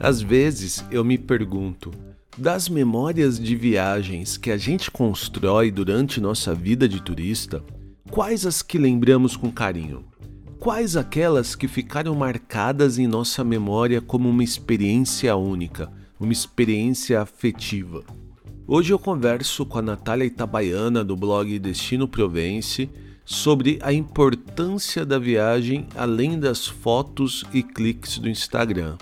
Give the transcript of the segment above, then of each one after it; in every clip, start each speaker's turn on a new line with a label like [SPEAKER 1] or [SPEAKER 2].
[SPEAKER 1] Às vezes eu me pergunto, das memórias de viagens que a gente constrói durante nossa vida de turista, quais as que lembramos com carinho? Quais aquelas que ficaram marcadas em nossa memória como uma experiência única, uma experiência afetiva? Hoje eu converso com a Natália Itabaiana do blog Destino Provence sobre a importância da viagem além das fotos e cliques do Instagram.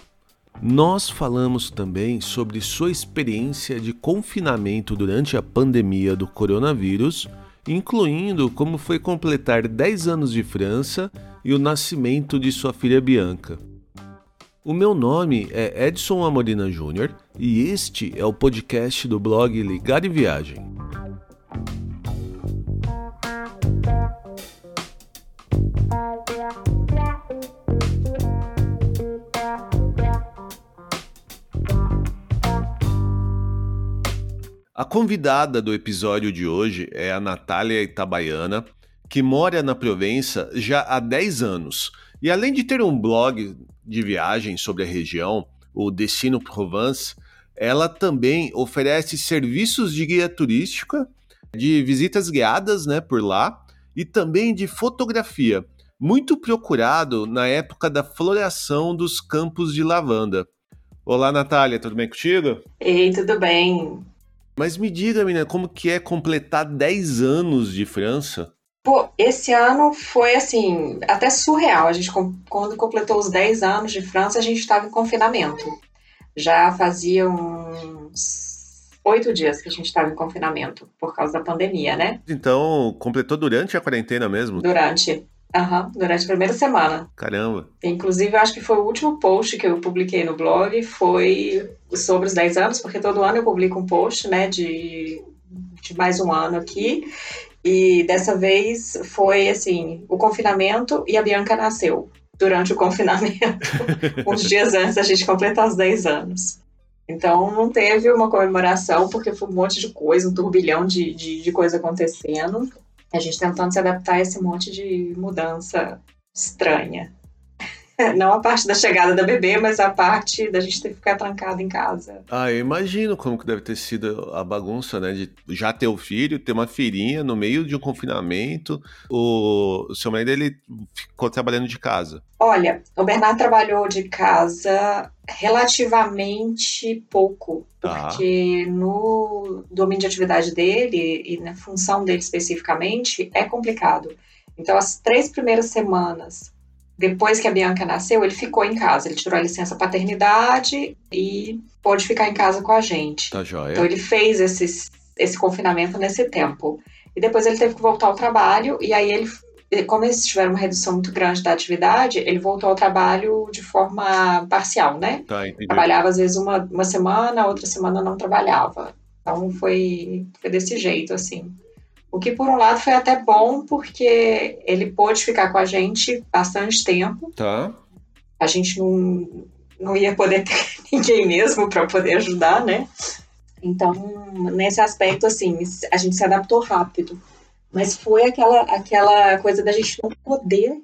[SPEAKER 1] Nós falamos também sobre sua experiência de confinamento durante a pandemia do coronavírus, incluindo como foi completar 10 anos de França e o nascimento de sua filha Bianca. O meu nome é Edson Amorina Júnior e este é o podcast do blog Ligar e Viagem. A convidada do episódio de hoje é a Natália Itabaiana, que mora na Provença já há 10 anos. E além de ter um blog de viagem sobre a região, o Destino Provence, ela também oferece serviços de guia turística, de visitas guiadas né, por lá e também de fotografia, muito procurado na época da floração dos campos de lavanda. Olá, Natália, tudo bem contigo?
[SPEAKER 2] Ei, tudo bem.
[SPEAKER 1] Mas me diga, menina, como que é completar 10 anos de França?
[SPEAKER 2] Pô, esse ano foi assim, até surreal. A gente, quando completou os 10 anos de França, a gente estava em confinamento. Já fazia uns oito dias que a gente estava em confinamento, por causa da pandemia, né?
[SPEAKER 1] Então, completou durante a quarentena mesmo?
[SPEAKER 2] Durante. Uhum, durante a primeira semana.
[SPEAKER 1] Caramba.
[SPEAKER 2] Inclusive, eu acho que foi o último post que eu publiquei no blog, foi sobre os 10 anos, porque todo ano eu publico um post, né, de, de mais um ano aqui. E dessa vez foi assim, o confinamento e a Bianca nasceu durante o confinamento, uns dias antes da gente completar os 10 anos. Então não teve uma comemoração, porque foi um monte de coisa, um turbilhão de, de, de coisa acontecendo a gente tentando se adaptar a esse monte de mudança estranha. Não a parte da chegada da bebê, mas a parte da gente ter que ficar trancado em casa.
[SPEAKER 1] Ah, eu imagino como que deve ter sido a bagunça, né? De já ter o filho, ter uma filhinha no meio de um confinamento. O, o seu marido, ele ficou trabalhando de casa.
[SPEAKER 2] Olha, o Bernardo trabalhou de casa relativamente pouco, tá. porque no domínio de atividade dele e na função dele especificamente é complicado. Então, as três primeiras semanas depois que a Bianca nasceu, ele ficou em casa. Ele tirou a licença paternidade e pôde ficar em casa com a gente.
[SPEAKER 1] Tá joia.
[SPEAKER 2] Então ele fez esse esse confinamento nesse tempo. E depois ele teve que voltar ao trabalho, e aí ele, como eles tiveram uma redução muito grande da atividade, ele voltou ao trabalho de forma parcial, né?
[SPEAKER 1] Tá, entendi.
[SPEAKER 2] Trabalhava às vezes uma, uma semana, outra semana não trabalhava. Então foi, foi desse jeito, assim. O que, por um lado, foi até bom, porque ele pôde ficar com a gente bastante tempo.
[SPEAKER 1] Tá.
[SPEAKER 2] A gente não, não ia poder ter ninguém mesmo para poder ajudar, né? Então, nesse aspecto, assim, a gente se adaptou rápido. Mas foi aquela, aquela coisa da gente não poder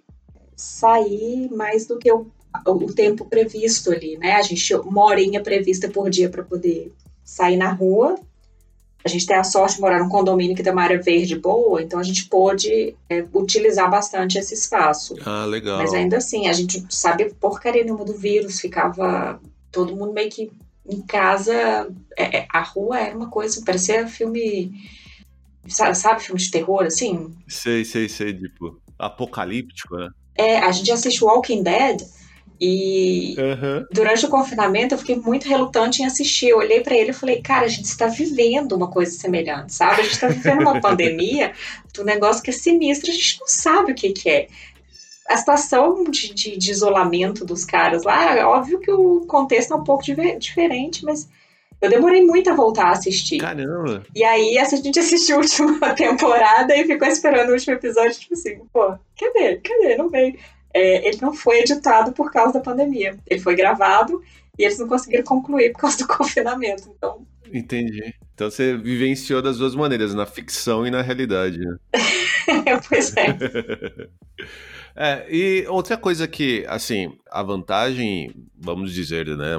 [SPEAKER 2] sair mais do que o, o tempo previsto ali, né? A gente uma horinha prevista por dia para poder sair na rua a gente tem a sorte de morar num condomínio que tem uma área verde boa, então a gente pôde é, utilizar bastante esse espaço.
[SPEAKER 1] Ah, legal.
[SPEAKER 2] Mas ainda assim, a gente sabe porcaria nenhuma do vírus, ficava todo mundo meio que em casa. É, é a rua era uma coisa, parecia filme. Sabe, filme de terror, assim?
[SPEAKER 1] Sei, sei, sei, tipo, apocalíptico, né?
[SPEAKER 2] É, a gente assiste Walking Dead e uhum. durante o confinamento eu fiquei muito relutante em assistir. Eu olhei para ele e falei, cara, a gente está vivendo uma coisa semelhante, sabe? A gente está vivendo uma pandemia do negócio que é sinistro, a gente não sabe o que, que é. A situação de, de, de, isolamento dos caras lá, óbvio que o contexto é um pouco diferente, mas eu demorei muito a voltar a assistir.
[SPEAKER 1] Caramba!
[SPEAKER 2] E aí a gente assistiu a última temporada e ficou esperando o último episódio, tipo assim, pô, cadê? Cadê? Não veio. É, ele não foi editado por causa da pandemia. Ele foi gravado e eles não conseguiram concluir por causa do confinamento. Então.
[SPEAKER 1] Entendi. Então você vivenciou das duas maneiras, na ficção e na realidade. Né?
[SPEAKER 2] pois é.
[SPEAKER 1] é. E outra coisa que, assim, a vantagem, vamos dizer, né?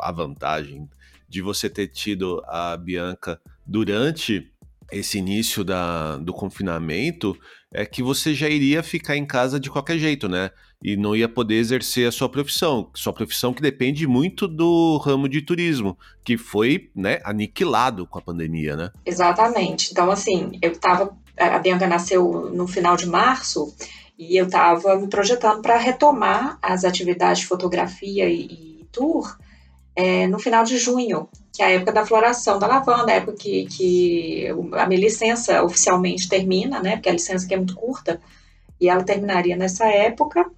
[SPEAKER 1] A vantagem de você ter tido a Bianca durante esse início da, do confinamento é que você já iria ficar em casa de qualquer jeito, né? E não ia poder exercer a sua profissão. Sua profissão que depende muito do ramo de turismo, que foi né, aniquilado com a pandemia, né?
[SPEAKER 2] Exatamente. Então, assim, eu tava. A Bianca nasceu no final de março e eu estava me projetando para retomar as atividades de fotografia e, e tour é, no final de junho, que é a época da floração da lavanda, a época que, que a minha licença oficialmente termina, né? Porque a licença aqui é muito curta, e ela terminaria nessa época.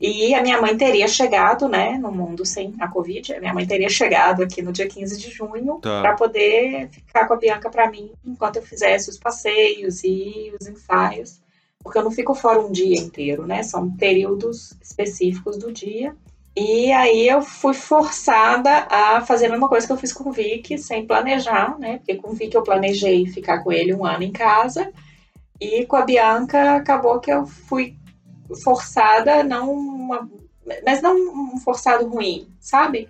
[SPEAKER 2] E a minha mãe teria chegado, né, no mundo sem a Covid, a minha mãe teria chegado aqui no dia 15 de junho tá. para poder ficar com a Bianca para mim enquanto eu fizesse os passeios e os ensaios, porque eu não fico fora um dia inteiro, né? São períodos específicos do dia. E aí eu fui forçada a fazer a mesma coisa que eu fiz com o Vic, sem planejar, né? Porque com o Vic eu planejei ficar com ele um ano em casa. E com a Bianca acabou que eu fui forçada, não uma, mas não um forçado ruim, sabe?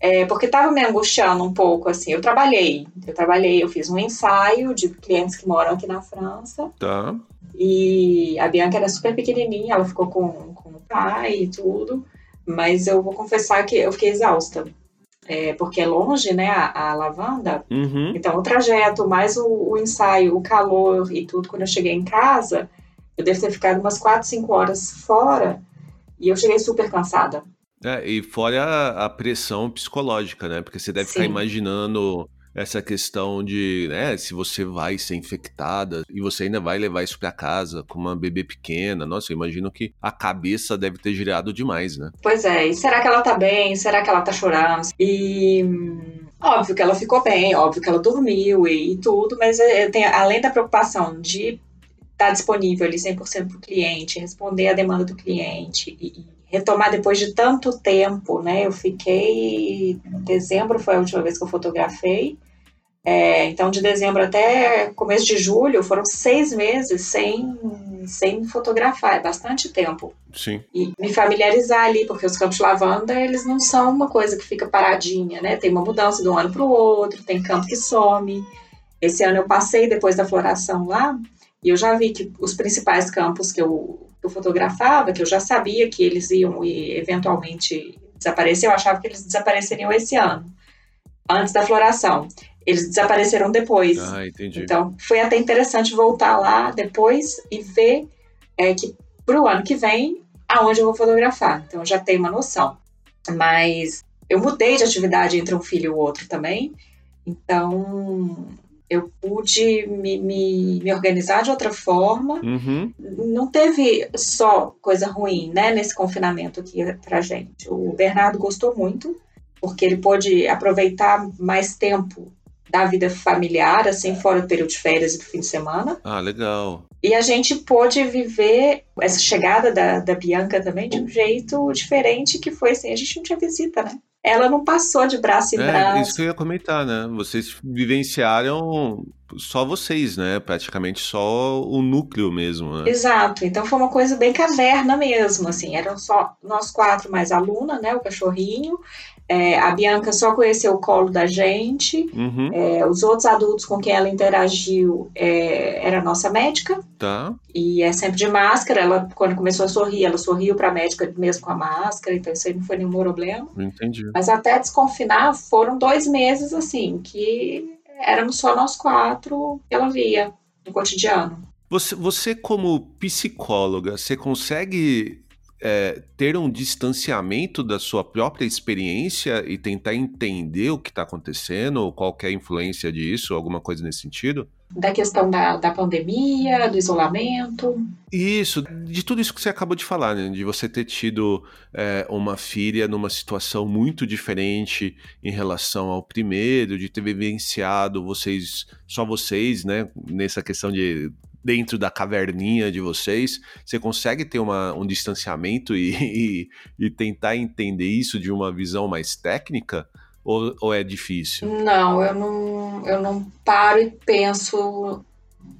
[SPEAKER 2] É, porque estava me angustiando um pouco, assim. Eu trabalhei, eu trabalhei, eu fiz um ensaio de clientes que moram aqui na França.
[SPEAKER 1] Tá.
[SPEAKER 2] E a Bianca era super pequenininha, ela ficou com, com o pai e tudo. Mas eu vou confessar que eu fiquei exausta. É, porque é longe, né, a, a lavanda.
[SPEAKER 1] Uhum.
[SPEAKER 2] Então, o trajeto, mais o, o, ensaio, o calor e tudo, quando eu cheguei em casa, eu devo ter ficado umas 4, 5 horas fora e eu cheguei super cansada.
[SPEAKER 1] É, e fora a, a pressão psicológica, né? Porque você deve Sim. ficar imaginando essa questão de, né, se você vai ser infectada e você ainda vai levar isso para casa com uma bebê pequena. Nossa, eu imagino que a cabeça deve ter girado demais, né?
[SPEAKER 2] Pois é, e será que ela tá bem? Será que ela tá chorando? E óbvio que ela ficou bem, óbvio que ela dormiu e, e tudo, mas tem, além da preocupação de estar tá disponível ali 100% para o cliente, responder a demanda do cliente e, e retomar depois de tanto tempo, né? Eu fiquei. Dezembro foi a última vez que eu fotografei. É, então, de dezembro até começo de julho, foram seis meses sem, sem fotografar, é bastante tempo.
[SPEAKER 1] Sim.
[SPEAKER 2] E me familiarizar ali, porque os campos de lavanda, eles não são uma coisa que fica paradinha, né? Tem uma mudança de um ano para o outro, tem campo que some. Esse ano eu passei depois da floração lá, e eu já vi que os principais campos que eu que eu fotografava, que eu já sabia que eles iam eventualmente desaparecer, eu achava que eles desapareceriam esse ano, antes da floração. Eles desapareceram depois.
[SPEAKER 1] Ah, entendi.
[SPEAKER 2] Então, foi até interessante voltar lá depois e ver é, que para o ano que vem, aonde eu vou fotografar. Então, eu já tenho uma noção. Mas eu mudei de atividade entre um filho e o outro também. Então, eu pude me, me, me, organizar de outra forma.
[SPEAKER 1] Uhum.
[SPEAKER 2] Não teve só coisa ruim, né, nesse confinamento aqui pra gente. O Bernardo gostou muito, porque ele pôde aproveitar mais tempo da vida familiar, assim, fora do período de férias e do fim de semana.
[SPEAKER 1] Ah, legal.
[SPEAKER 2] E a gente pôde viver essa chegada da, da Bianca também de um jeito diferente, que foi assim, a gente não tinha visita, né? Ela não passou de braço em
[SPEAKER 1] é,
[SPEAKER 2] braço.
[SPEAKER 1] Isso que eu ia comentar, né? Vocês vivenciaram só vocês, né? Praticamente só o núcleo mesmo. Né?
[SPEAKER 2] Exato. Então foi uma coisa bem caverna mesmo, assim. Eram só nós quatro mais aluna, né? O cachorrinho. É, a Bianca só conheceu o colo da gente.
[SPEAKER 1] Uhum.
[SPEAKER 2] É, os outros adultos com quem ela interagiu é, era a nossa médica.
[SPEAKER 1] Tá.
[SPEAKER 2] E é sempre de máscara. Ela, quando começou a sorrir, ela sorriu para a médica mesmo com a máscara. Então isso aí não foi nenhum problema.
[SPEAKER 1] Entendi.
[SPEAKER 2] Mas até desconfinar foram dois meses, assim, que éramos só nós quatro que ela via no cotidiano.
[SPEAKER 1] Você, você como psicóloga, você consegue é, ter um distanciamento da sua própria experiência e tentar entender o que está acontecendo, ou qual é a influência disso, alguma coisa nesse sentido?
[SPEAKER 2] Da questão da, da pandemia, do isolamento.
[SPEAKER 1] Isso, de tudo isso que você acabou de falar, né? De você ter tido é, uma filha numa situação muito diferente em relação ao primeiro, de ter vivenciado vocês, só vocês, né? Nessa questão de dentro da caverninha de vocês, você consegue ter uma, um distanciamento e, e, e, tentar entender isso de uma visão mais técnica? Ou, ou é difícil?
[SPEAKER 2] Não, eu não, eu não paro e penso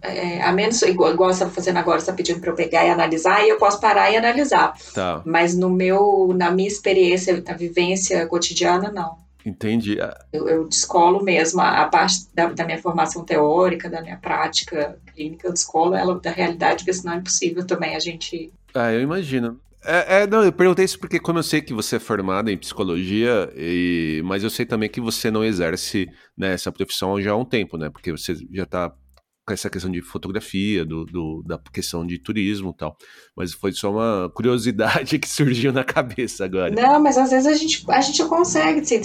[SPEAKER 2] é, a menos, igual, igual você está fazendo agora, você está pedindo para eu pegar e analisar, e eu posso parar e analisar.
[SPEAKER 1] Tá.
[SPEAKER 2] Mas no meu, na minha experiência, na vivência cotidiana, não.
[SPEAKER 1] Entendi.
[SPEAKER 2] Eu, eu descolo mesmo a, a parte da, da, minha formação teórica, da minha prática clínica, eu descolo ela da realidade, porque senão é impossível também a gente.
[SPEAKER 1] Ah, eu imagino. É, é, não, eu perguntei isso porque, como eu sei que você é formada em psicologia, e, mas eu sei também que você não exerce né, essa profissão já há um tempo, né? Porque você já está com essa questão de fotografia, do, do, da questão de turismo e tal. Mas foi só uma curiosidade que surgiu na cabeça agora.
[SPEAKER 2] Não, mas às vezes a gente, a gente consegue. Assim,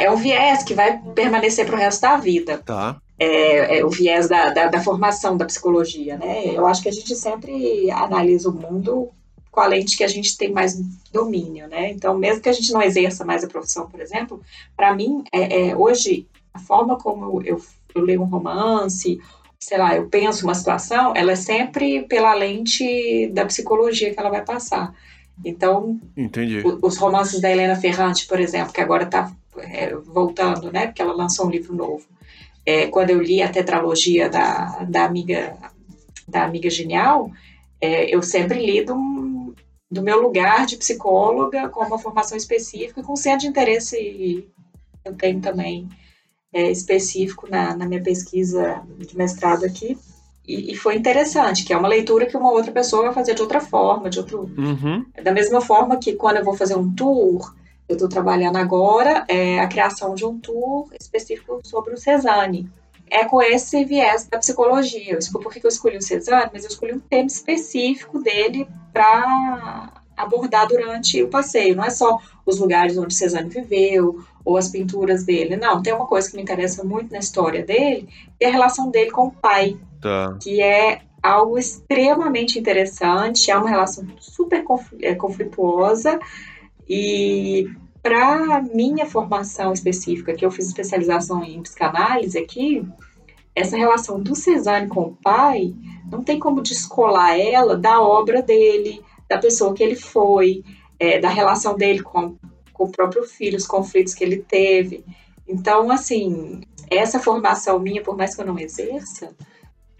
[SPEAKER 2] é um viés que vai permanecer para o resto da vida.
[SPEAKER 1] Tá.
[SPEAKER 2] É, é o viés da, da, da, formação da psicologia, né? Eu acho que a gente sempre analisa o mundo com a lente que a gente tem mais domínio, né? Então, mesmo que a gente não exerça mais a profissão, por exemplo, para mim, é, é, hoje, a forma como eu, eu leio um romance sei lá, eu penso uma situação, ela é sempre pela lente da psicologia que ela vai passar. Então,
[SPEAKER 1] Entendi.
[SPEAKER 2] os romances da Helena Ferrante, por exemplo, que agora está é, voltando, né, porque ela lançou um livro novo. É, quando eu li a tetralogia da, da amiga da amiga genial, é, eu sempre li do, do meu lugar de psicóloga com uma formação específica, com centro de interesse eu tenho também é, específico na, na, minha pesquisa de mestrado aqui. E, e, foi interessante, que é uma leitura que uma outra pessoa vai fazer de outra forma, de outro.
[SPEAKER 1] Uhum.
[SPEAKER 2] Da mesma forma que quando eu vou fazer um tour, eu estou trabalhando agora é, a criação de um tour específico sobre o Cezanne. É com esse viés da psicologia. Por que eu escolhi o Cezanne? Mas eu escolhi um tema específico dele para abordar durante o passeio. Não é só os lugares onde Cezanne viveu ou as pinturas dele. Não, tem uma coisa que me interessa muito na história dele, é a relação dele com o pai,
[SPEAKER 1] tá.
[SPEAKER 2] que é algo extremamente interessante, é uma relação super é, conflituosa e para minha formação específica, que eu fiz especialização em psicanálise aqui, essa relação do Cezanne com o pai não tem como descolar ela da obra dele, da pessoa que ele foi, é, da relação dele com, com o próprio filho, os conflitos que ele teve. Então, assim, essa formação minha, por mais que eu não exerça,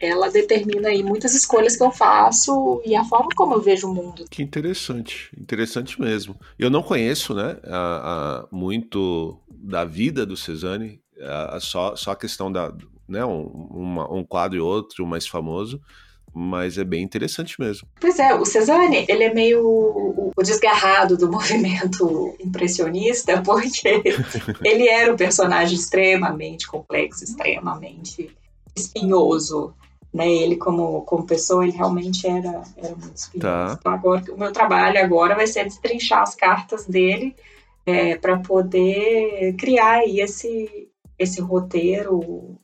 [SPEAKER 2] ela determina aí muitas escolhas que eu faço e a forma como eu vejo o mundo.
[SPEAKER 1] Que interessante, interessante mesmo. Eu não conheço, né, a, a, muito da vida do Cezanne, a, só, só a questão da, né, um, uma, um quadro e outro mais famoso, mas é bem interessante mesmo.
[SPEAKER 2] Pois é, o Cezanne, ele é meio o, o desgarrado do movimento impressionista, porque ele era um personagem extremamente complexo, extremamente espinhoso, né? Ele como, como pessoa, ele realmente era, era muito espinhoso.
[SPEAKER 1] Tá.
[SPEAKER 2] Então agora, o meu trabalho agora vai ser destrinchar as cartas dele é, para poder criar aí esse, esse roteiro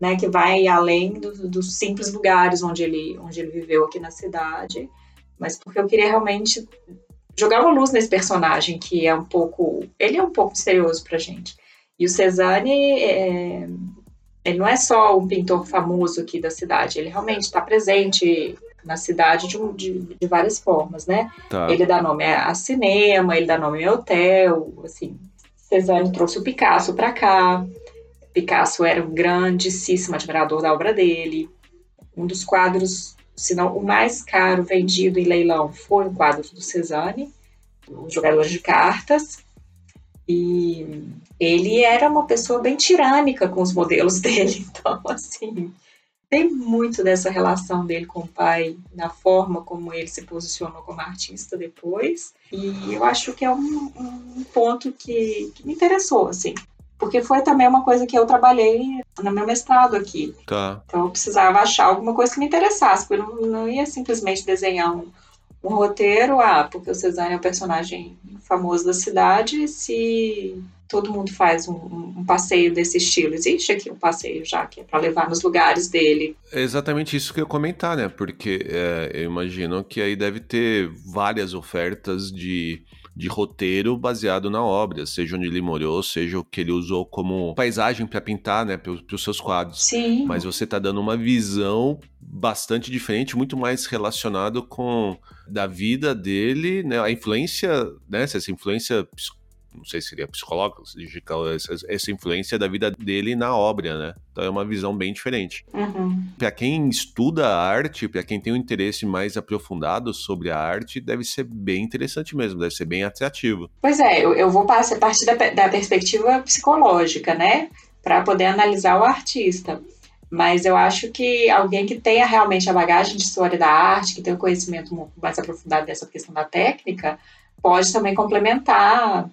[SPEAKER 2] né, que vai além do, dos simples lugares onde ele, onde ele viveu aqui na cidade, mas porque eu queria realmente jogar uma luz nesse personagem que é um pouco, ele é um pouco misterioso pra gente. E o Cezanne, é, ele não é só um pintor famoso aqui da cidade, ele realmente está presente na cidade de, de, de várias formas, né?
[SPEAKER 1] Tá.
[SPEAKER 2] Ele dá nome a, cinema, ele dá nome a hotel, assim. Cezanne trouxe o Picasso para cá, Picasso era um grandíssimo admirador da obra dele. Um dos quadros, se não o mais caro vendido em leilão, foi um quadro do Cezanne, o jogador de cartas. E ele era uma pessoa bem tirânica com os modelos dele. Então, assim, tem muito dessa relação dele com o pai, na forma como ele se posicionou como artista depois. E eu acho que é um, um ponto que, que me interessou, assim. Porque foi também uma coisa que eu trabalhei no meu mestrado aqui.
[SPEAKER 1] Tá.
[SPEAKER 2] Então eu precisava achar alguma coisa que me interessasse, porque eu não, não ia simplesmente desenhar um, um roteiro, ah, porque o Cezanne é um personagem famoso da cidade, se todo mundo faz um, um, passeio desse estilo. Existe aqui um passeio já que é para levar nos lugares dele.
[SPEAKER 1] É exatamente isso que eu ia comentar, né? Porque é, eu imagino que aí deve ter várias ofertas de de roteiro baseado na obra, seja onde ele morou, seja o que ele usou como paisagem para pintar, né, para os seus quadros.
[SPEAKER 2] Sim.
[SPEAKER 1] Mas você está dando uma visão bastante diferente, muito mais relacionado com da vida dele, né, a influência, né, essa influência não sei se seria psicológica, essa, essa influência da vida dele na obra, né? Então é uma visão bem diferente.
[SPEAKER 2] Uhum.
[SPEAKER 1] Para quem estuda a arte, para quem tem um interesse mais aprofundado sobre a arte, deve ser bem interessante mesmo, deve ser bem atrativo.
[SPEAKER 2] Pois é, eu, eu vou partir da, da perspectiva psicológica, né? Para poder analisar o artista. Mas eu acho que alguém que tenha realmente a bagagem de história da arte, que tenha um conhecimento mais aprofundado dessa questão da técnica, pode também complementar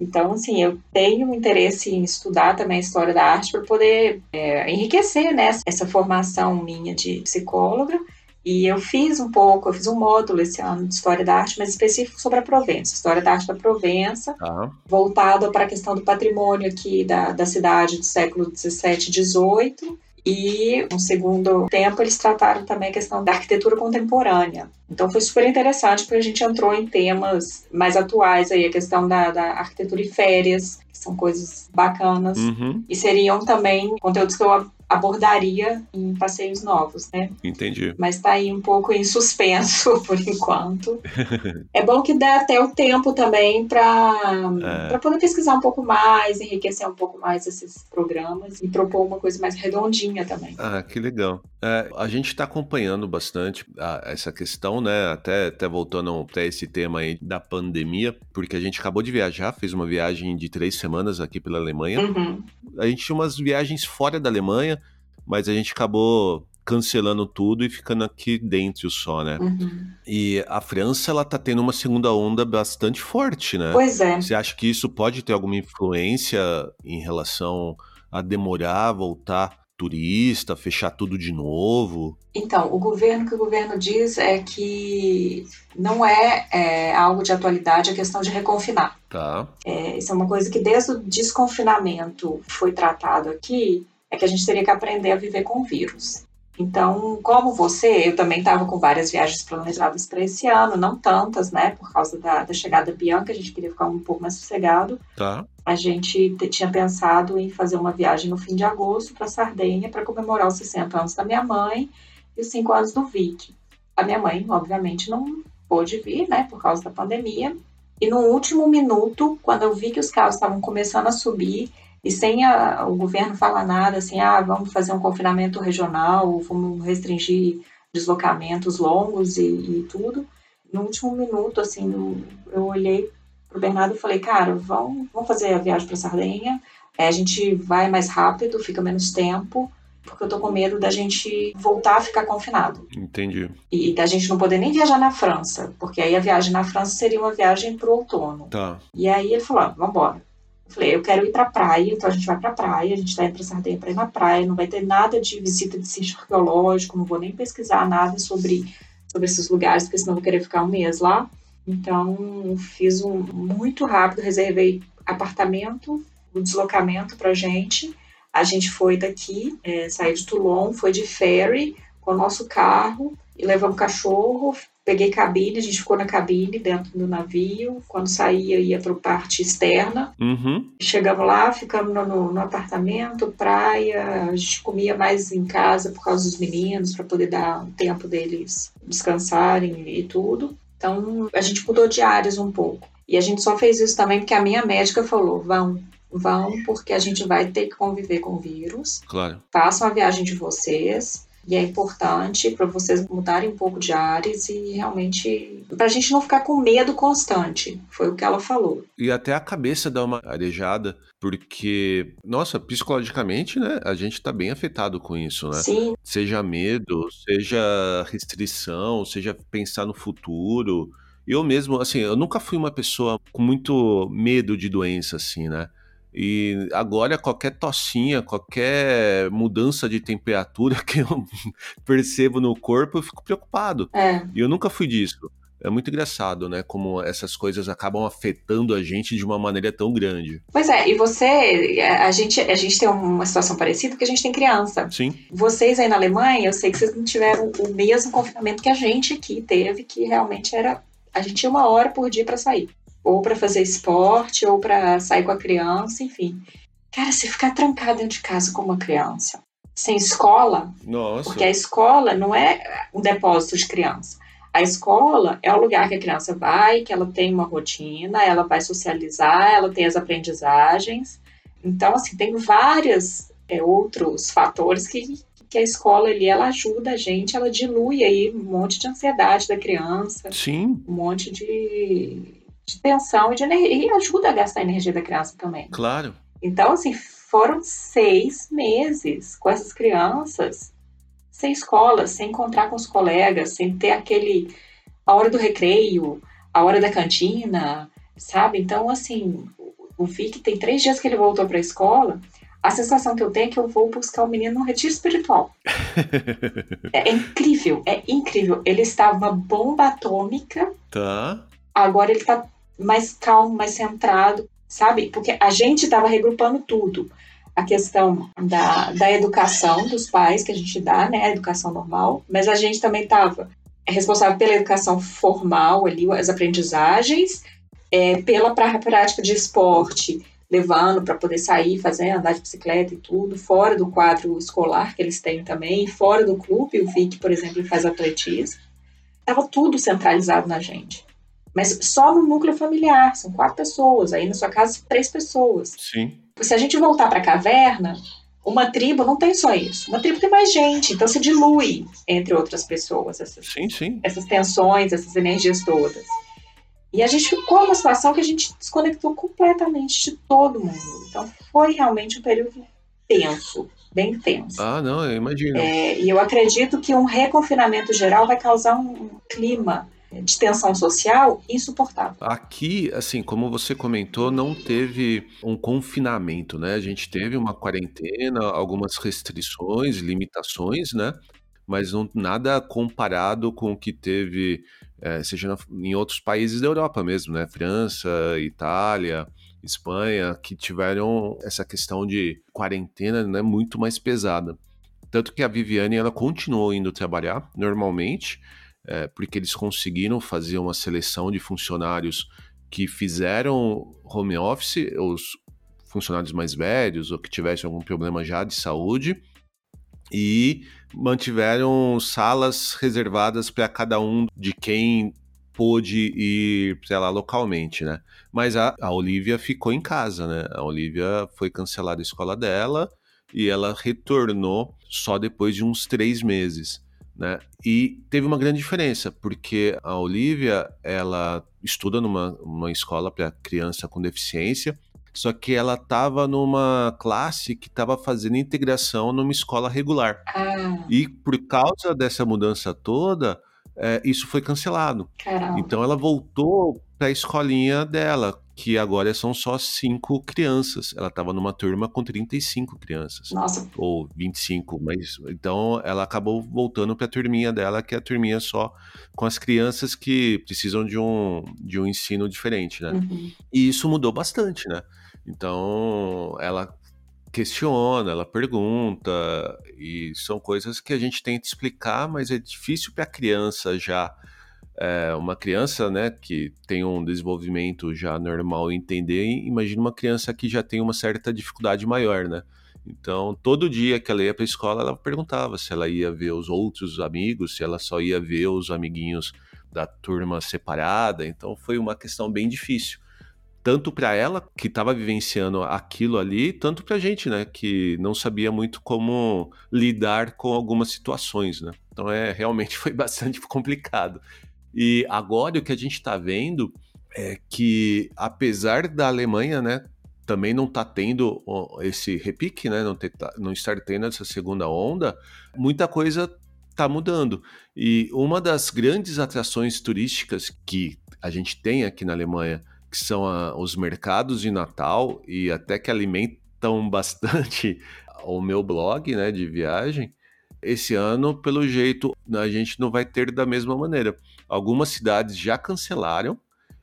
[SPEAKER 2] então, assim, eu tenho interesse em estudar também a história da arte para poder é, enriquecer né, essa formação minha de psicóloga. E eu fiz um pouco, eu fiz um módulo esse ano de História da Arte, mas específico sobre a Provença, História da Arte da Provença,
[SPEAKER 1] ah.
[SPEAKER 2] voltado para a questão do patrimônio aqui da, da cidade do século XVII e XVIII, e no segundo tempo eles trataram também a questão da arquitetura contemporânea. Então foi super interessante porque a gente entrou em temas mais atuais aí, a questão da, da arquitetura e férias, que são coisas bacanas.
[SPEAKER 1] Uhum.
[SPEAKER 2] E seriam também conteúdos que eu abordaria em passeios novos, né?
[SPEAKER 1] Entendi.
[SPEAKER 2] Mas tá aí um pouco em suspenso por enquanto. é bom que dê até o tempo também para é. poder pesquisar um pouco mais, enriquecer um pouco mais esses programas e propor uma coisa mais redondinha também.
[SPEAKER 1] Ah, que legal. É, a gente está acompanhando bastante a, essa questão, né? Até, até voltando para esse tema aí da pandemia, porque a gente acabou de viajar, fez uma viagem de três semanas aqui pela Alemanha.
[SPEAKER 2] Uhum.
[SPEAKER 1] A gente tinha umas viagens fora da Alemanha, mas a gente acabou cancelando tudo e ficando aqui dentro só, né?
[SPEAKER 2] Uhum.
[SPEAKER 1] E a França, ela tá tendo uma segunda onda bastante forte, né?
[SPEAKER 2] Pois é.
[SPEAKER 1] Você acha que isso pode ter alguma influência em relação a demorar, voltar turista, fechar tudo de novo?
[SPEAKER 2] Então, o governo, que o governo diz é que não é, é algo de atualidade a questão de reconfinar.
[SPEAKER 1] Tá.
[SPEAKER 2] É, isso é uma coisa que desde o desconfinamento foi tratado aqui, é que a gente teria que aprender a viver com o vírus. Então, como você, eu também estava com várias viagens planejadas para esse ano, não tantas, né, por causa da, da chegada da Bianca, a gente queria ficar um pouco mais sossegado.
[SPEAKER 1] Tá.
[SPEAKER 2] A gente tinha pensado em fazer uma viagem no fim de agosto para Sardenha para comemorar os 60 anos da minha mãe e os 5 anos do Vic. A minha mãe, obviamente, não pôde vir, né, por causa da pandemia. E no último minuto, quando eu vi que os casos estavam começando a subir, e sem a, o governo falar nada, assim, ah, vamos fazer um confinamento regional, vamos restringir deslocamentos longos e, e tudo. No último minuto, assim, eu olhei para o Bernardo e falei, cara, vamos, vamos fazer a viagem para Sardenha, é, a gente vai mais rápido, fica menos tempo, porque eu tô com medo da gente voltar a ficar confinado.
[SPEAKER 1] Entendi.
[SPEAKER 2] E da gente não poder nem viajar na França, porque aí a viagem na França seria uma viagem pro outono.
[SPEAKER 1] Tá.
[SPEAKER 2] E aí ele falou, ah, vamos embora. Falei, eu quero ir pra praia, então a gente vai pra praia, a gente vai pra Sardenha pra ir na praia, não vai ter nada de visita de sítio arqueológico, não vou nem pesquisar nada sobre, sobre esses lugares, porque senão eu vou querer ficar um mês lá. Então, fiz um muito rápido, reservei apartamento, o deslocamento pra gente. A gente foi daqui, é, saiu de Toulon, foi de ferry com o nosso carro e levamos cachorro, Peguei cabine, a gente ficou na cabine dentro do navio. Quando saía, ia para a parte externa.
[SPEAKER 1] Uhum.
[SPEAKER 2] Chegamos lá, ficamos no, no, apartamento, praia. A gente comia mais em casa por causa dos meninos, para poder dar um tempo deles descansarem e tudo. Então, a gente mudou de áreas um pouco. E a gente só fez isso também porque a minha médica falou: vão, vão, porque a gente vai ter que conviver com o vírus.
[SPEAKER 1] Claro.
[SPEAKER 2] Façam a viagem de vocês e é importante para vocês mudarem um pouco de áreas e realmente. para a gente não ficar com medo constante. Foi o que ela falou.
[SPEAKER 1] E até a cabeça dá uma arejada, porque, nossa, psicologicamente, né? A gente tá bem afetado com isso, né?
[SPEAKER 2] Sim.
[SPEAKER 1] Seja medo, seja restrição, seja pensar no futuro. Eu mesmo, assim, eu nunca fui uma pessoa com muito medo de doença, assim, né? E agora qualquer tocinha, qualquer mudança de temperatura que eu percebo no corpo, eu fico preocupado.
[SPEAKER 2] É.
[SPEAKER 1] E eu nunca fui disso. É muito engraçado, né? Como essas coisas acabam afetando a gente de uma maneira tão grande.
[SPEAKER 2] Pois é, e você, a gente, a gente tem uma situação parecida porque a gente tem criança.
[SPEAKER 1] Sim.
[SPEAKER 2] Vocês aí na Alemanha, eu sei que vocês não tiveram o mesmo confinamento que a gente aqui teve, que realmente era. A gente tinha uma hora por dia para sair. Ou para fazer esporte, ou para sair com a criança, enfim. Cara, se ficar trancado dentro de casa com uma criança, sem escola,
[SPEAKER 1] Nossa.
[SPEAKER 2] porque a escola não é um depósito de criança. A escola é o lugar que a criança vai, que ela tem uma rotina, ela vai socializar, ela tem as aprendizagens. Então, assim, tem vários é, outros fatores que, que a escola ali, ela ajuda a gente, ela dilui aí um monte de ansiedade da criança.
[SPEAKER 1] Sim.
[SPEAKER 2] Um monte de, de tensão e de energia, e ajuda a gastar a energia da criança também.
[SPEAKER 1] Claro.
[SPEAKER 2] Então, assim, foram seis meses com essas crianças sem escola, sem encontrar com os colegas, sem ter aquele a hora do recreio, a hora da cantina, sabe? Então, assim, o Vic tem três dias que ele voltou para a escola. A sensação que eu tenho é que eu vou buscar o menino num retiro espiritual. é, é, incrível, é incrível. Ele estava uma bomba atômica.
[SPEAKER 1] Tá.
[SPEAKER 2] Agora ele está mais calmo, mais centrado, sabe? Porque a gente estava regrupando tudo a questão da, da educação dos pais que a gente dá, né, a educação normal, mas a gente também estava responsável pela educação formal ali, as aprendizagens, é, pela prática de esporte, levando para poder sair, fazer andar de bicicleta e tudo, fora do quadro escolar que eles têm também, fora do clube, o Vic, por exemplo, faz atletismo. Estava tudo centralizado na gente. Mas só no núcleo familiar, são quatro pessoas, aí na sua casa, três pessoas.
[SPEAKER 1] Sim
[SPEAKER 2] se a gente voltar para a caverna, uma tribo não tem só isso. Uma tribo tem mais gente, então se dilui entre outras pessoas essas,
[SPEAKER 1] sim, sim.
[SPEAKER 2] essas tensões, essas energias todas. E a gente ficou numa situação que a gente desconectou completamente de todo mundo. Então foi realmente um período tenso, bem tenso.
[SPEAKER 1] Ah, não, eu imagino.
[SPEAKER 2] É, e eu acredito que um reconfinamento geral vai causar um, um clima de tensão social insuportável.
[SPEAKER 1] Aqui, assim, como você comentou, não teve um confinamento, né? A gente teve uma quarentena, algumas restrições, limitações, né? Mas não, nada comparado com o que teve, é, seja na, em outros países da Europa mesmo, né? França, Itália, Espanha, que tiveram essa questão de quarentena né, muito mais pesada. Tanto que a Viviane ela continuou indo trabalhar normalmente, é, porque eles conseguiram fazer uma seleção de funcionários que fizeram home office, os funcionários mais velhos ou que tivessem algum problema já de saúde, e mantiveram salas reservadas para cada um de quem pôde ir, sei lá, localmente, né? Mas a, a Olivia ficou em casa, né? A Olivia foi cancelada a escola dela e ela retornou só depois de uns três meses. Né? E teve uma grande diferença, porque a Olivia, ela estuda numa, escola para criança com deficiência, só que ela estava numa classe que estava fazendo integração numa escola regular.
[SPEAKER 2] Ah.
[SPEAKER 1] E por causa dessa mudança toda, é, isso foi cancelado.
[SPEAKER 2] Caramba.
[SPEAKER 1] Então ela voltou para a escolinha dela, que agora são só cinco crianças. Ela estava numa turma com 35 crianças.
[SPEAKER 2] Nossa.
[SPEAKER 1] Ou 25, mas então ela acabou voltando para a turminha dela, que é a turminha só com as crianças que precisam de um, de um ensino diferente, né?
[SPEAKER 2] Uhum.
[SPEAKER 1] E isso mudou bastante, né? Então ela questiona, ela pergunta, e são coisas que a gente tenta explicar, mas é difícil para a criança já é, uma criança, né, que tem um desenvolvimento já normal entender, imagina uma criança que já tem uma certa dificuldade maior, né? Então, todo dia que ela ia para a escola, ela perguntava se ela ia ver os outros amigos, se ela só ia ver os amiguinhos da turma separada. Então, foi uma questão bem difícil. Tanto para ela, que estava vivenciando aquilo ali, tanto para a gente, né, que não sabia muito como lidar com algumas situações, né? Então, é, realmente foi bastante complicado. E agora o que a gente está vendo é que, apesar da Alemanha, né, também não está tendo esse repique, né, não, ter, não estar tendo essa segunda onda, muita coisa está mudando. E uma das grandes atrações turísticas que a gente tem aqui na Alemanha, que são a, os mercados de Natal e até que alimentam bastante o meu blog, né, de viagem, esse ano, pelo jeito, a gente não vai ter da mesma maneira. Algumas cidades já cancelaram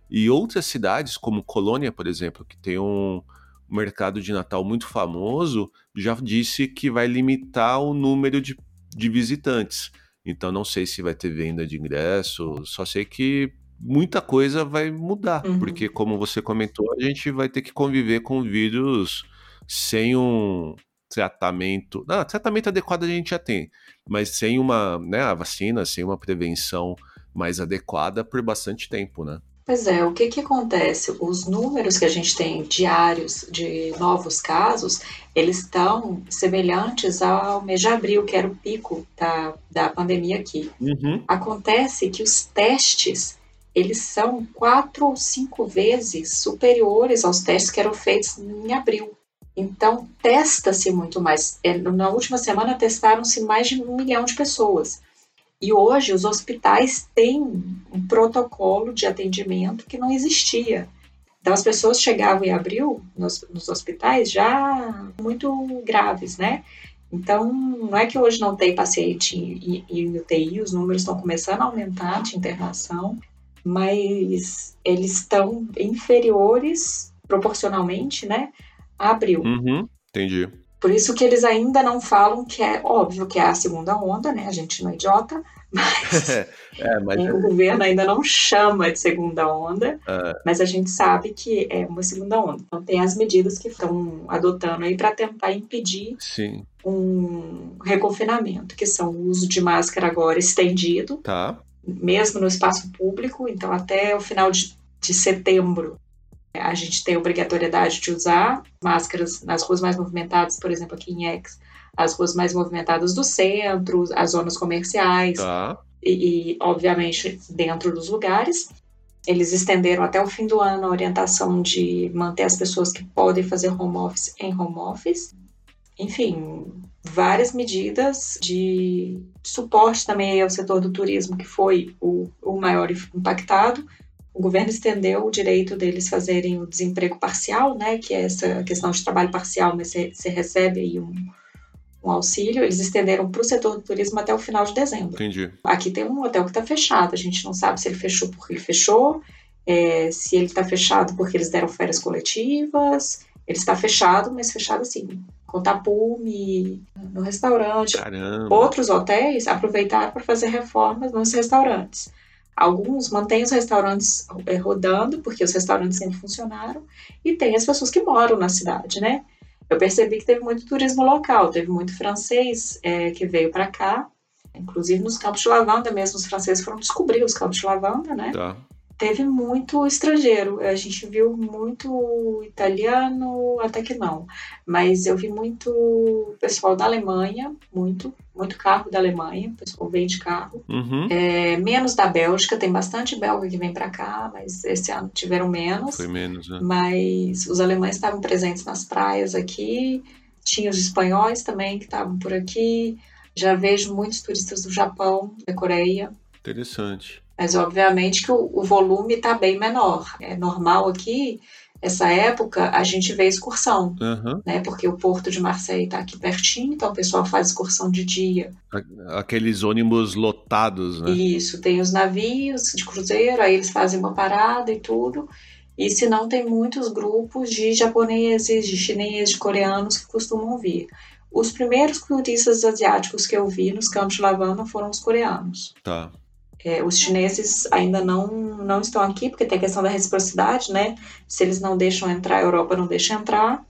[SPEAKER 1] e outras cidades, como Colônia, por exemplo, que tem um mercado de Natal muito famoso, já disse que vai limitar o número de, de visitantes. Então não sei se vai ter venda de ingresso, só sei que muita coisa vai mudar,
[SPEAKER 2] Uhum.
[SPEAKER 1] porque como você comentou, a gente vai ter que conviver com vírus sem um tratamento. Não, tratamento adequado a gente já tem, mas sem uma, né, a vacina, sem uma prevenção mais adequada por bastante tempo, né?
[SPEAKER 2] Pois é, o que que acontece? Os números que a gente tem diários de novos casos, eles estão semelhantes ao mês de abril, que era o pico da, da pandemia aqui.
[SPEAKER 1] Uhum.
[SPEAKER 2] Acontece que os testes, eles são quatro ou cinco vezes superiores aos testes que eram feitos em abril. Então, testa-se muito mais. É, Na última semana, testaram-se mais de um milhão de pessoas. E hoje os hospitais têm um protocolo de atendimento que não existia. Então as pessoas chegavam em abril nos, nos hospitais já muito graves, né? Então não é que hoje não tem paciente em, em UTI, os números estão começando a aumentar de internação, mas eles estão inferiores proporcionalmente, né? Abril.
[SPEAKER 1] Uhum. Entendi.
[SPEAKER 2] Por isso que eles ainda não falam que é óbvio que é a segunda onda, né? A gente não é idiota, mas,
[SPEAKER 1] é, mas...
[SPEAKER 2] o governo ainda não chama de segunda onda,
[SPEAKER 1] É.
[SPEAKER 2] mas a gente sabe que é uma segunda onda. Então tem as medidas que estão adotando aí para tentar impedir
[SPEAKER 1] Sim,
[SPEAKER 2] um reconfinamento, que são o uso de máscara agora estendido,
[SPEAKER 1] tá.
[SPEAKER 2] mesmo no espaço público, então até o final de, de setembro a gente tem obrigatoriedade de usar máscaras nas ruas mais movimentadas, por exemplo, aqui em Ex, as ruas mais movimentadas do centro, as zonas comerciais
[SPEAKER 1] Tá.
[SPEAKER 2] e, e, obviamente, dentro dos lugares. Eles estenderam até o fim do ano a orientação de manter as pessoas que podem fazer home office em home office. Enfim, várias medidas de suporte também ao setor do turismo, que foi o, o maior impactado. O governo estendeu o direito deles fazerem o desemprego parcial, né, que é essa questão de trabalho parcial, mas você, você recebe aí um, um auxílio. Eles estenderam para o setor do turismo até o final de dezembro.
[SPEAKER 1] Entendi.
[SPEAKER 2] Aqui tem um hotel que está fechado, a gente não sabe se ele fechou porque ele fechou, é, se ele está fechado porque eles deram férias coletivas. Ele está fechado, mas fechado assim, com tapume, no restaurante.
[SPEAKER 1] Caramba.
[SPEAKER 2] Outros hotéis aproveitaram para fazer reformas nos restaurantes. Alguns mantêm os restaurantes é, rodando, porque os restaurantes sempre funcionaram, e tem as pessoas que moram na cidade, né? Eu percebi que teve muito turismo local, teve muito francês é, que veio para cá, inclusive nos campos de lavanda mesmo, os franceses foram descobrir os campos de lavanda, né?
[SPEAKER 1] Tá.
[SPEAKER 2] Teve muito estrangeiro, a gente viu muito italiano, até que não, mas eu vi muito pessoal da Alemanha, muito, muito carro da Alemanha, o pessoal vem de carro,
[SPEAKER 1] Uhum.
[SPEAKER 2] é, menos da Bélgica, tem bastante belga que vem para cá, mas esse ano tiveram menos.
[SPEAKER 1] Foi menos, né?
[SPEAKER 2] Mas os alemães estavam presentes nas praias aqui, tinha os espanhóis também que estavam por aqui. Já vejo muitos turistas do Japão, da Coreia,
[SPEAKER 1] Interessante.
[SPEAKER 2] mas obviamente que o, o volume está bem menor. É normal aqui, essa época, a gente vê excursão,
[SPEAKER 1] Aham.
[SPEAKER 2] né? Porque o porto de Marseille está aqui pertinho, então o pessoal faz excursão de dia
[SPEAKER 1] Aqueles ônibus lotados, né?
[SPEAKER 2] Isso, tem os navios de cruzeiro, aí eles fazem uma parada e tudo. E se não, tem muitos grupos de japoneses, de chineses, de coreanos que costumam vir. Os primeiros turistas asiáticos que eu vi nos campos de lavanda foram os coreanos.
[SPEAKER 1] Tá.
[SPEAKER 2] É, os chineses ainda não, não estão aqui, porque tem a questão da reciprocidade, né? Se eles não deixam entrar, a Europa não deixa entrar.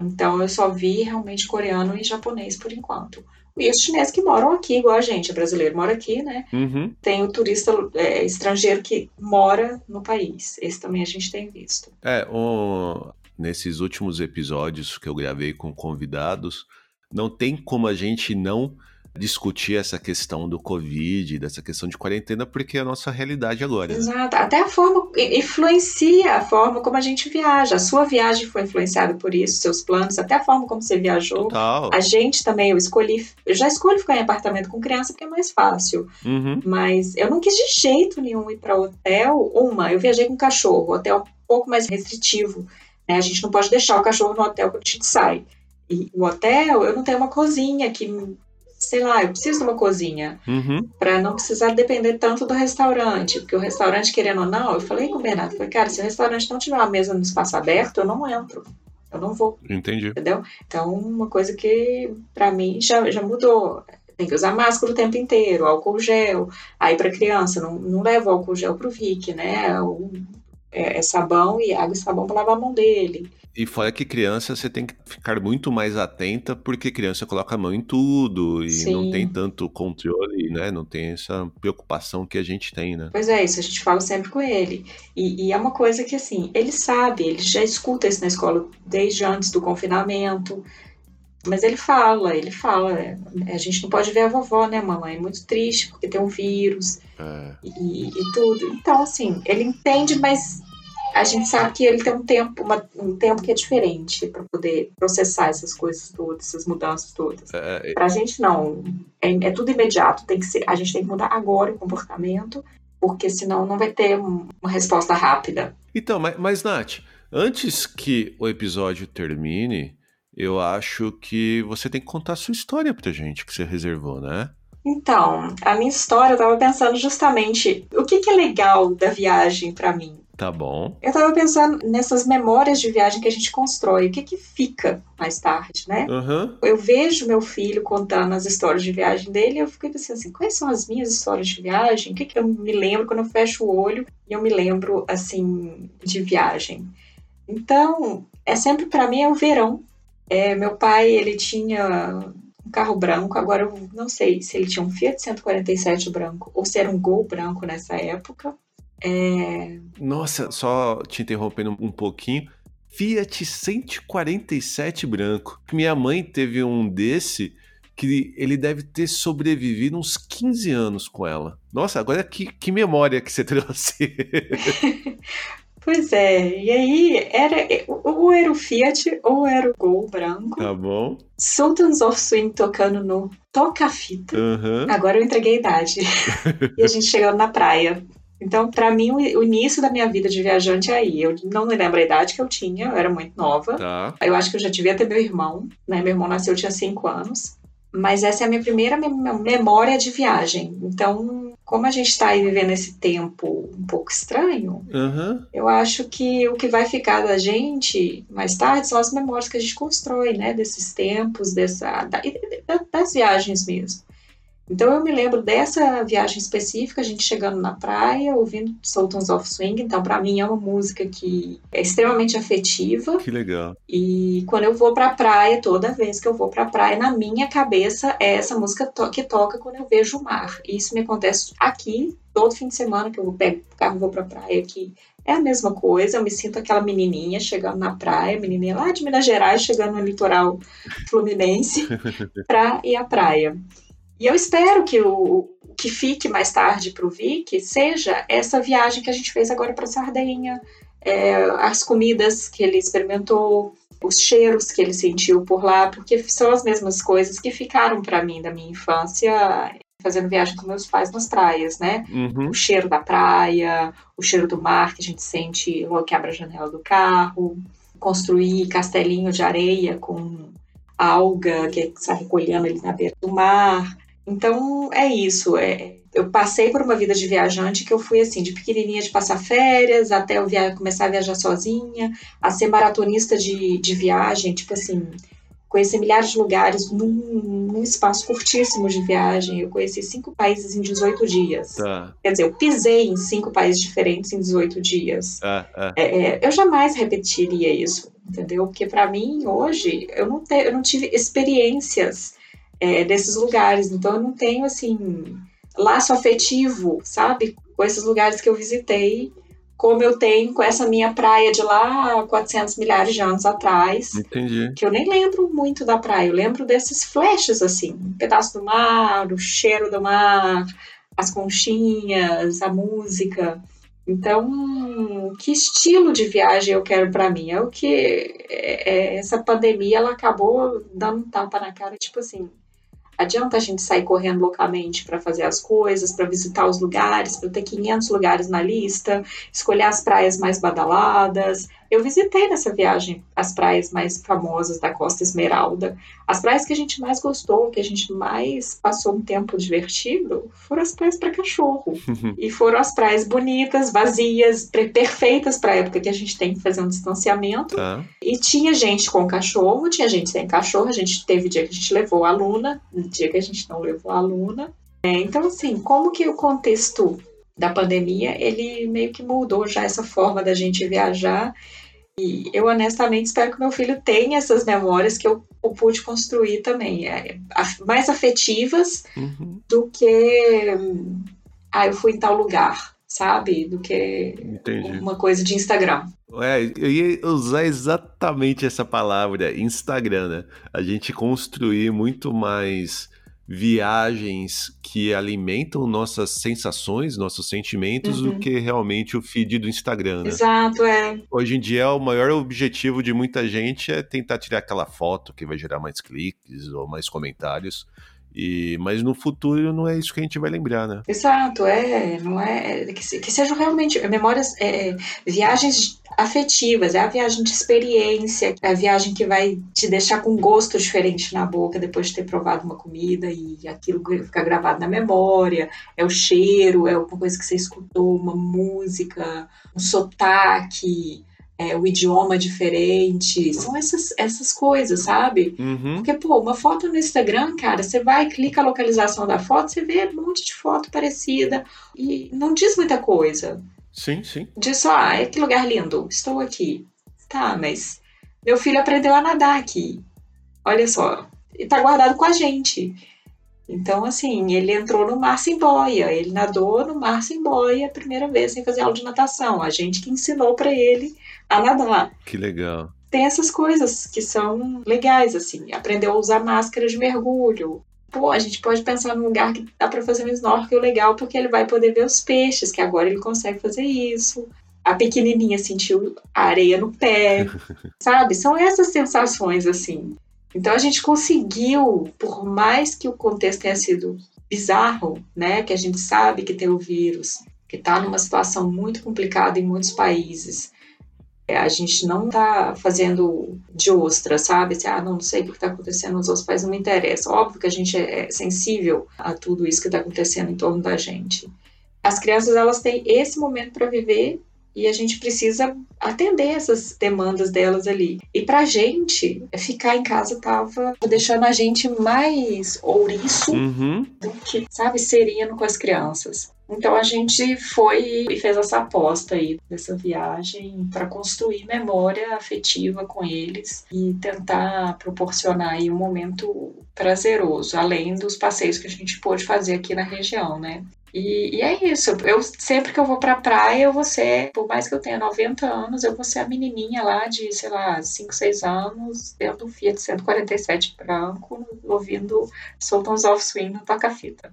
[SPEAKER 2] Então eu só vi realmente coreano e japonês por enquanto. E os chineses que moram aqui, igual a gente, é brasileiro, mora aqui, né?
[SPEAKER 1] Uhum.
[SPEAKER 2] tem o turista é, estrangeiro que mora no país. Esse também a gente tem visto.
[SPEAKER 1] É, um- nesses últimos episódios que eu gravei com convidados, não tem como a gente não discutir essa questão do Covid, dessa questão de quarentena, porque é a nossa realidade agora. né?
[SPEAKER 2] Exato. Até a forma influencia a forma como a gente viaja. A sua viagem foi influenciada por isso, seus planos, até a forma como você viajou.
[SPEAKER 1] Total.
[SPEAKER 2] A gente também, eu escolhi, eu já escolho ficar em apartamento com criança porque é mais fácil.
[SPEAKER 1] Uhum.
[SPEAKER 2] Mas eu não quis de jeito nenhum ir para hotel. Uma, eu viajei com cachorro, hotel um pouco mais restritivo. Né? A gente não pode deixar o cachorro no hotel quando a gente sai. E o hotel, eu não tenho uma cozinha que, sei lá, eu preciso de uma cozinha
[SPEAKER 1] Uhum.
[SPEAKER 2] para não precisar depender tanto do restaurante, porque o restaurante, querendo ou não, eu falei com o Bernardo, falei, cara, se o restaurante não tiver uma mesa no espaço aberto, eu não entro. Eu não vou
[SPEAKER 1] Entendi.
[SPEAKER 2] entendeu? Então, uma coisa que para mim já, já mudou. tem que usar máscara o tempo inteiro, álcool gel. Aí para criança, não, não leva álcool gel pro Vic, né? O, é, é, sabão e água e sabão para lavar a mão dele.
[SPEAKER 1] E fora que criança você tem que ficar muito mais atenta, porque criança coloca a mão em tudo e Sim. não tem tanto controle, né? Não tem essa preocupação que a gente tem, né?
[SPEAKER 2] Pois é, isso a gente fala sempre com ele. E, e é uma coisa que, assim, ele sabe, ele já escuta isso na escola desde antes do confinamento. Mas ele fala, ele fala, é, a gente não pode ver a vovó, né, mamãe? É muito triste porque tem um vírus é. e, e, tudo. Então, assim, ele entende, mas a gente sabe que ele tem um tempo, uma, um tempo que é diferente para poder processar essas coisas todas, essas mudanças todas. É, é. Para a gente não, é, é, tudo imediato. Tem que ser, a gente tem que mudar agora o comportamento, porque senão não vai ter uma resposta rápida.
[SPEAKER 1] Então, mas, mas Nath, antes que o episódio termine, eu acho que você tem que contar a sua história pra gente que você reservou, né?
[SPEAKER 2] Então, a minha história, eu tava pensando justamente o que, que é legal da viagem para mim.
[SPEAKER 1] Tá bom.
[SPEAKER 2] Eu tava pensando nessas memórias de viagem que a gente constrói, o que que fica mais tarde, né?
[SPEAKER 1] Uhum.
[SPEAKER 2] Eu vejo meu filho contando as histórias de viagem dele e eu fico pensando assim, quais são as minhas histórias de viagem? O que que eu me lembro quando eu fecho o olho e eu me lembro, assim, de viagem? Então, é sempre para mim é o verão. É, meu pai, ele tinha um carro branco, agora eu não sei se ele tinha um Fiat 147 branco ou se era um Gol branco nessa época. É...
[SPEAKER 1] Nossa, só te interrompendo um pouquinho. Fiat 147 branco. Minha mãe teve um desse que ele deve ter sobrevivido uns 15 anos com ela. Nossa, agora que, que memória que você trouxe.
[SPEAKER 2] pois é, e aí era ou era o Fiat ou era o Gol branco.
[SPEAKER 1] Tá bom.
[SPEAKER 2] Sultans of Swing tocando no toca-fita.
[SPEAKER 1] Uhum.
[SPEAKER 2] Agora eu entreguei a idade. e a gente chegando na praia. Então, para mim, o início da minha vida de viajante é aí. Eu não me lembro a idade que eu tinha, eu era muito nova.
[SPEAKER 1] Tá.
[SPEAKER 2] Eu acho que eu já devia ter meu irmão, né? Meu irmão nasceu, eu tinha cinco anos. Mas essa é a minha primeira memória de viagem. Então, como a gente está aí vivendo esse tempo um pouco estranho,
[SPEAKER 1] uhum.
[SPEAKER 2] eu acho que o que vai ficar da gente mais tarde são as memórias que a gente constrói, né? Desses tempos, dessa, da, das viagens mesmo. Então eu me lembro dessa viagem específica, a gente chegando na praia, ouvindo Sultans of Swing. Então, para mim, é uma música que é extremamente afetiva.
[SPEAKER 1] Que legal.
[SPEAKER 2] E quando eu vou pra praia, toda vez que eu vou pra praia, na minha cabeça é essa música to que toca quando eu vejo o mar. E isso me acontece aqui, todo fim de semana que eu vou pego o carro e vou pra praia aqui. É a mesma coisa, eu me sinto aquela menininha chegando na praia, menininha lá de Minas Gerais, chegando no litoral fluminense, pra ir à praia. E eu espero que o que fique mais tarde para o Vic seja essa viagem que a gente fez agora para Sardenha, é, as comidas que ele experimentou, os cheiros que ele sentiu por lá, porque são as mesmas coisas que ficaram para mim da minha infância fazendo viagem com meus pais nas praias, né?
[SPEAKER 1] Uhum.
[SPEAKER 2] O cheiro da praia, o cheiro do mar que a gente sente logo que abre a janela do carro, construir castelinho de areia com alga que está recolhendo ali na beira do mar. Então é isso. É, eu passei por uma vida de viajante que eu fui assim, de pequenininha de passar férias, até eu via, começar a viajar sozinha, a ser maratonista de, de viagem, tipo assim, conhecer milhares de lugares num, num, espaço curtíssimo de viagem. Eu conheci cinco países em 18 dias.
[SPEAKER 1] Tá.
[SPEAKER 2] Quer dizer, eu pisei em cinco países diferentes em 18 dias.
[SPEAKER 1] Ah, ah.
[SPEAKER 2] É, é, eu jamais repetiria isso, entendeu? Porque para mim, hoje, eu não, te, eu não tive experiências é, desses lugares. Então eu não tenho assim laço afetivo, sabe, com esses lugares que eu visitei, como eu tenho com essa minha praia de lá 400 milhares de anos atrás.
[SPEAKER 1] Entendi.
[SPEAKER 2] Que eu nem lembro muito da praia, eu lembro desses flashes assim, um pedaço do mar, o cheiro do mar, as conchinhas, a música. Então, que estilo de viagem eu quero para mim? É o que é, é, essa pandemia ela acabou dando um tapa na cara, tipo assim, Adianta a gente sair correndo loucamente para fazer as coisas, para visitar os lugares, para ter 500 lugares na lista, escolher as praias mais badaladas, Eu visitei nessa viagem as praias mais famosas da Costa Esmeralda. As praias que a gente mais gostou, que a gente mais passou um tempo divertido, foram as praias para cachorro. e foram as praias bonitas, vazias, perfeitas para a época que a gente tem que fazer um distanciamento. Tá. E tinha gente com cachorro, tinha gente sem cachorro. A gente teve dia que a gente levou a Luna, dia que a gente não levou a Luna. É, então, assim, como que o contexto da pandemia, ele meio que mudou já essa forma da gente viajar. E eu honestamente espero que meu filho tenha essas memórias que eu, eu pude construir também, é, mais afetivas uhum. do que ah, eu fui em tal lugar, sabe? Do que Entendi. uma coisa de Instagram.
[SPEAKER 1] É, eu ia usar exatamente essa palavra, Instagram, né? A gente construir muito mais viagens que alimentam nossas sensações, nossos sentimentos, uhum. do que realmente o feed do Instagram. Né?
[SPEAKER 2] Exato, é.
[SPEAKER 1] Hoje em dia, o maior objetivo de muita gente é tentar tirar aquela foto que vai gerar mais cliques ou mais comentários. E, mas no futuro não é isso que a gente vai lembrar, né?
[SPEAKER 2] Exato, é, não é que, que sejam realmente memórias, é, viagens afetivas, é a viagem de experiência, é a viagem que vai te deixar com gosto diferente na boca depois de ter provado uma comida e aquilo fica gravado na memória, é o cheiro, é alguma coisa que você escutou, uma música, um sotaque, é, o idioma diferente, são essas, essas coisas, sabe? Uhum. Porque, pô, uma foto no Instagram, cara, você vai, clica a localização da foto, você vê um monte de foto parecida e não diz muita coisa.
[SPEAKER 1] Sim, sim.
[SPEAKER 2] Diz só, ah, que lugar lindo, estou aqui. Tá, mas meu filho aprendeu a nadar aqui. Olha só, e tá guardado com a gente. Então, assim, ele entrou no mar sem boia, ele nadou no mar sem boia a primeira vez sem fazer aula de natação. A gente que ensinou para ele a nadar.
[SPEAKER 1] Que legal.
[SPEAKER 2] Tem essas coisas que são legais, assim. Aprendeu a usar máscara de mergulho. Pô, a gente pode pensar num lugar que dá para fazer um snorkel legal, porque ele vai poder ver os peixes, que agora ele consegue fazer isso. A pequenininha sentiu a areia no pé, sabe? São essas sensações, assim. Então a gente conseguiu, por mais que o contexto tenha sido bizarro, né, que a gente sabe que tem o vírus, que está numa situação muito complicada em muitos países, a gente não está fazendo de ostra, sabe? Se, ah, não, sei o que está acontecendo nos outros países, não me interessa. Óbvio que a gente é sensível a tudo isso que está acontecendo em torno da gente. As crianças, elas têm esse momento para viver e a gente precisa atender essas demandas delas ali. E pra gente, ficar em casa tava deixando a gente mais ouriço uhum. do que, sabe, sereno com as crianças. Então a gente foi e fez essa aposta aí dessa viagem para construir memória afetiva com eles e tentar proporcionar aí um momento prazeroso, além dos passeios que a gente pôde fazer aqui na região, né? E, e, é isso. Eu sempre que eu vou pra praia, eu vou ser, por mais que eu tenha 90 anos, eu vou ser a menininha lá de, sei lá, 5, 6 anos, dentro do Fiat 147 branco, ouvindo Sultans of Swing no toca-fita.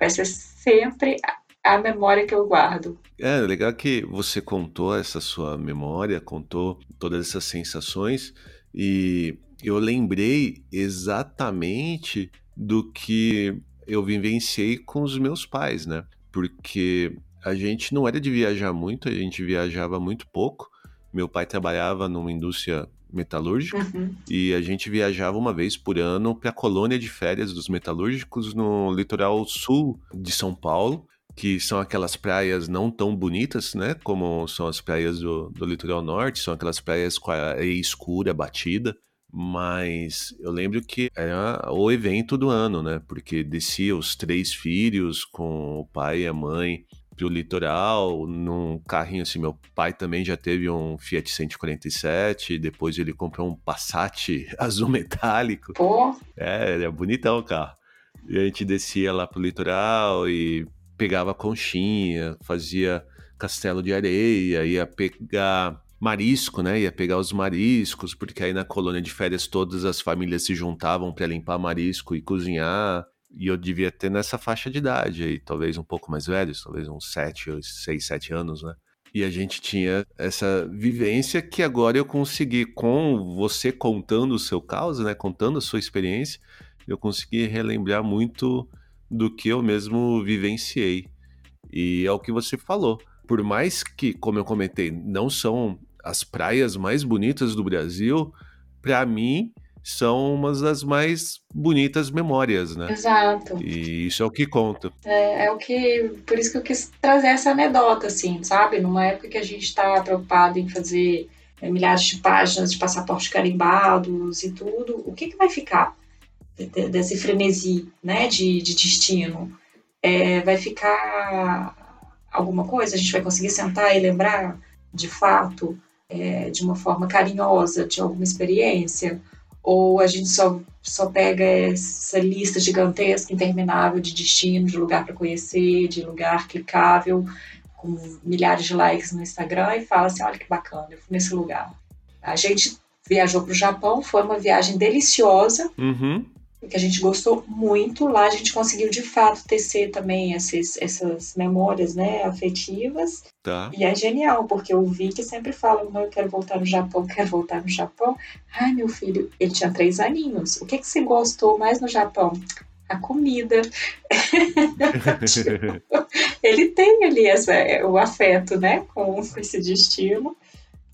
[SPEAKER 2] Vai ser sempre a memória que eu guardo.
[SPEAKER 1] É, legal que você contou essa sua memória, contou todas essas sensações e eu lembrei exatamente do que eu vivenciei com os meus pais, né? Porque a gente não era de viajar muito, a gente viajava muito pouco. Meu pai trabalhava numa indústria metalúrgica uhum. e a gente viajava uma vez por ano para a colônia de férias dos metalúrgicos no litoral sul de São Paulo que são aquelas praias não tão bonitas, né? Como são as praias do, do litoral norte, são aquelas praias com a areia escura, batida. Mas eu lembro que era o evento do ano, né? Porque descia os três filhos com o pai e a mãe pro litoral, num carrinho assim, meu pai também já teve um Fiat 147, depois ele comprou um Passat azul metálico.
[SPEAKER 2] Pô!
[SPEAKER 1] É, era bonitão o carro. E a gente descia lá pro litoral e pegava conchinha, fazia castelo de areia, ia pegar marisco, né? Ia pegar os mariscos, porque aí na colônia de férias todas as famílias se juntavam para limpar marisco e cozinhar. E eu devia ter nessa faixa de idade aí, talvez um pouco mais velhos, talvez uns 7, 6, 7 anos, né? E a gente tinha essa vivência que agora eu consegui, com você contando o seu caos, né? Contando a sua experiência, eu consegui relembrar muito do que eu mesmo vivenciei. E é o que você falou. Por mais que, como eu comentei, não são as praias mais bonitas do Brasil, para mim, são umas das mais bonitas memórias, né?
[SPEAKER 2] Exato.
[SPEAKER 1] E isso é o que conta.
[SPEAKER 2] É, é, o que. Por isso que eu quis trazer essa anedota, assim, sabe? Numa época que a gente está preocupado em fazer é, milhares de páginas de passaportes carimbados e tudo, o que, que vai ficar desse frenesi, né, de, de destino? É, vai ficar alguma coisa? A gente vai conseguir sentar e lembrar, de fato, é, de uma forma carinhosa de alguma experiência? ou a gente só, só pega essa lista gigantesca, interminável de destino, de lugar para conhecer, de lugar clicável, com milhares de likes no Instagram e fala assim: olha que bacana, eu fui nesse lugar. A gente viajou para o Japão, foi uma viagem deliciosa.
[SPEAKER 1] Uhum
[SPEAKER 2] que a gente gostou muito. Lá a gente conseguiu de fato tecer também esses, essas memórias né, afetivas.
[SPEAKER 1] Tá.
[SPEAKER 2] E é genial, porque o Vicky sempre fala: eu quero voltar no Japão, quero voltar no Japão. Ai, meu filho, ele tinha três aninhos. O que, que você gostou mais no Japão? A comida. ele tem ali essa, o afeto, né, com esse destino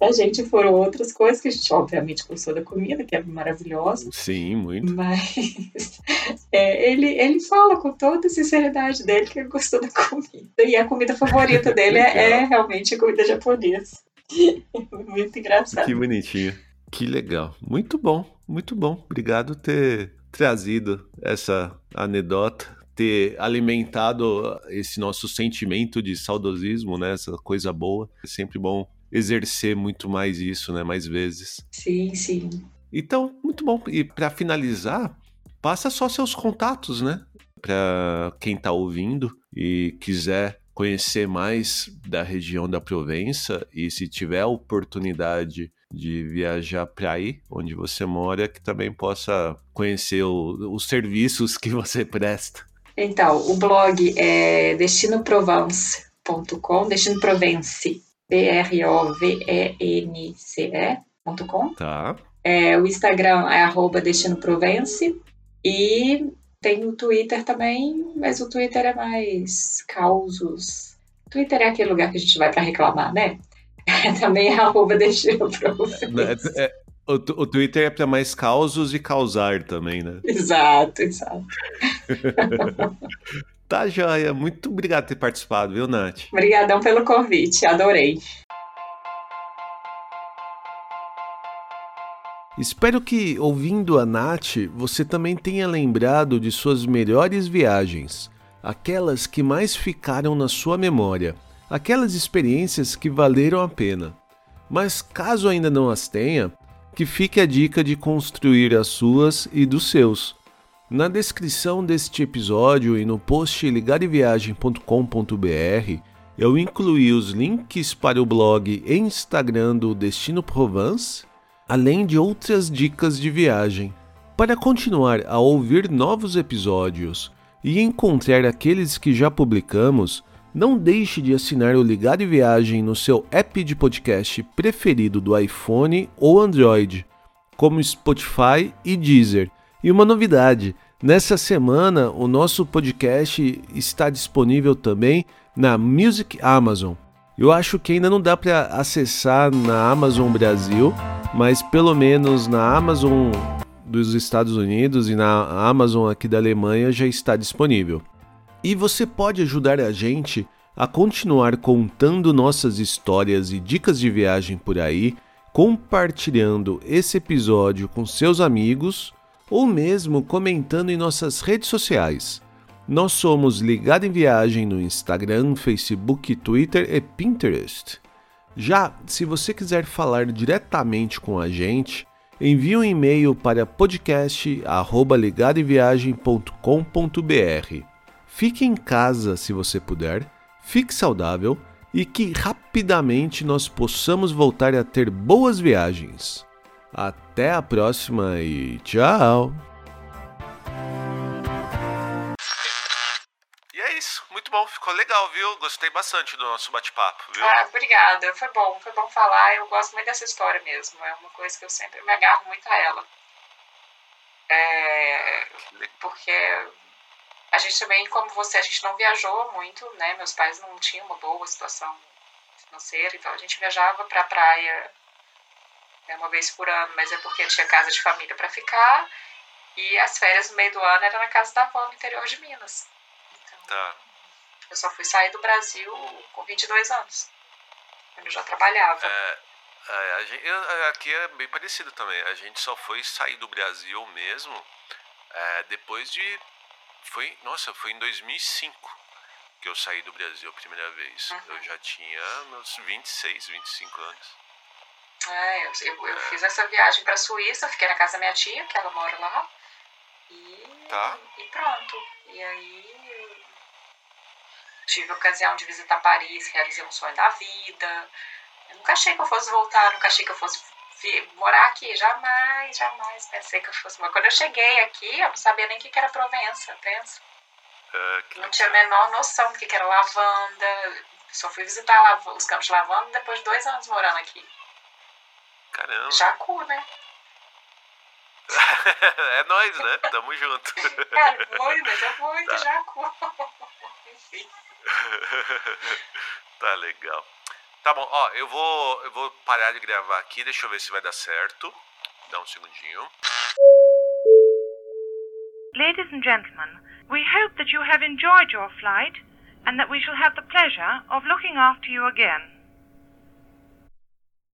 [SPEAKER 2] da gente foram outras coisas que a gente, obviamente, gostou da comida, que é maravilhosa.
[SPEAKER 1] Sim, muito.
[SPEAKER 2] Mas é, ele, ele fala com toda a sinceridade dele que ele gostou da comida. E a comida favorita dele é, é, realmente a comida japonesa. muito engraçado.
[SPEAKER 1] Que bonitinho. Que legal. Muito bom, muito bom. Obrigado por ter trazido essa anedota ter alimentado esse nosso sentimento de saudosismo, né? Essa coisa boa. É sempre bom exercer muito mais isso, né? Mais vezes.
[SPEAKER 2] Sim, sim.
[SPEAKER 1] Então, muito bom. E para finalizar, passa só seus contatos, né? Para quem está ouvindo e quiser conhecer mais da região da Provença e se tiver a oportunidade de viajar para aí, onde você mora, que também possa conhecer o, os serviços que você presta.
[SPEAKER 2] Então, o blog é destinoprovence.com, Destino Provence, P-R-O-V-E-N-C-E.com.
[SPEAKER 1] Tá.
[SPEAKER 2] É, o Instagram é arroba Destino Provence. E tem o Twitter também, mas o Twitter é mais causos. Twitter é aquele lugar que a gente vai para reclamar, né? também é arroba Destino Provence.
[SPEAKER 1] É, é, o, o Twitter é para mais causos e causar também, né?
[SPEAKER 2] Exato, exato.
[SPEAKER 1] Tá joia. Muito obrigado por ter participado, viu, Nath?
[SPEAKER 2] Obrigadão pelo convite, adorei.
[SPEAKER 1] Espero que, ouvindo a Nath, você também tenha lembrado de suas melhores viagens, aquelas que mais ficaram na sua memória, aquelas experiências que valeram a pena. Mas caso ainda não as tenha, que fique a dica de construir as suas e dos seus. Na descrição deste episódio e no post ligareviagem.com.br eu incluí os links para o blog e Instagram do Destino Provence, além de outras dicas de viagem. Para continuar a ouvir novos episódios e encontrar aqueles que já publicamos, não deixe de assinar o Ligado Viagem no seu app de podcast preferido do iPhone ou Android, como Spotify e Deezer. E uma novidade: Nessa semana, o nosso podcast está disponível também na Music Amazon. Eu acho que ainda não dá para acessar na Amazon Brasil, mas pelo menos na Amazon dos Estados Unidos e na Amazon aqui da Alemanha já está disponível. E você pode ajudar a gente a continuar contando nossas histórias e dicas de viagem por aí, compartilhando esse episódio com seus amigos ou mesmo comentando em nossas redes sociais. Nós somos Ligado em Viagem no Instagram, Facebook, Twitter e Pinterest. Já se você quiser falar diretamente com a gente, envie um e-mail para podcast@ligadoemviagem.com.br. Fique em casa se você puder, fique saudável e que rapidamente nós possamos voltar a ter boas viagens. Até a próxima e tchau! E é isso, muito bom, ficou legal, viu? Gostei bastante do nosso bate-papo, viu?
[SPEAKER 2] Ah, obrigada, foi bom, foi bom falar. Eu gosto muito dessa história mesmo, é uma coisa que eu sempre me agarro muito a ela. É, porque a gente também, como você, a gente não viajou muito, né? Meus pais não tinham uma boa situação financeira, então a gente viajava para a praia né, uma vez por ano, mas é porque tinha casa de família para ficar, e as férias no meio do ano era na casa da avó no interior de Minas. Então,
[SPEAKER 1] tá.
[SPEAKER 2] Eu só fui sair do Brasil com 22 anos, quando eu já trabalhava.
[SPEAKER 1] É, é, gente, aqui é bem parecido também, a gente só foi sair do Brasil mesmo é, depois de. Foi, nossa, foi em 2005 que eu saí do Brasil a primeira vez. Uhum. Eu já tinha meus 26, 25 anos.
[SPEAKER 2] É, eu, eu, eu é. fiz essa viagem para a Suíça, fiquei na casa da minha tia, que ela mora lá. E,
[SPEAKER 1] tá.
[SPEAKER 2] e pronto. E aí tive a ocasião de visitar Paris, realizei um sonho da vida. Eu nunca achei que eu fosse voltar, nunca achei que eu fosse morar aqui. Jamais, jamais pensei que eu fosse morar. Quando eu cheguei aqui, eu não sabia nem o que era Provença, pensa.
[SPEAKER 1] Uh,
[SPEAKER 2] não tinha a menor noção do que era lavanda. Só fui visitar os campos de lavanda depois de dois anos morando aqui.
[SPEAKER 1] Caramba.
[SPEAKER 2] Jacu, né?
[SPEAKER 1] é nós, né? Tamo junto.
[SPEAKER 2] Cara, muito, é muito tá. Jacu. Enfim.
[SPEAKER 1] tá legal. Tá bom, ó, eu vou, eu vou parar de gravar aqui, deixa eu ver se vai dar certo. Dá um segundinho.
[SPEAKER 3] Ladies and gentlemen, We hope that you have enjoyed your flight and that we shall have the pleasure of looking after you again.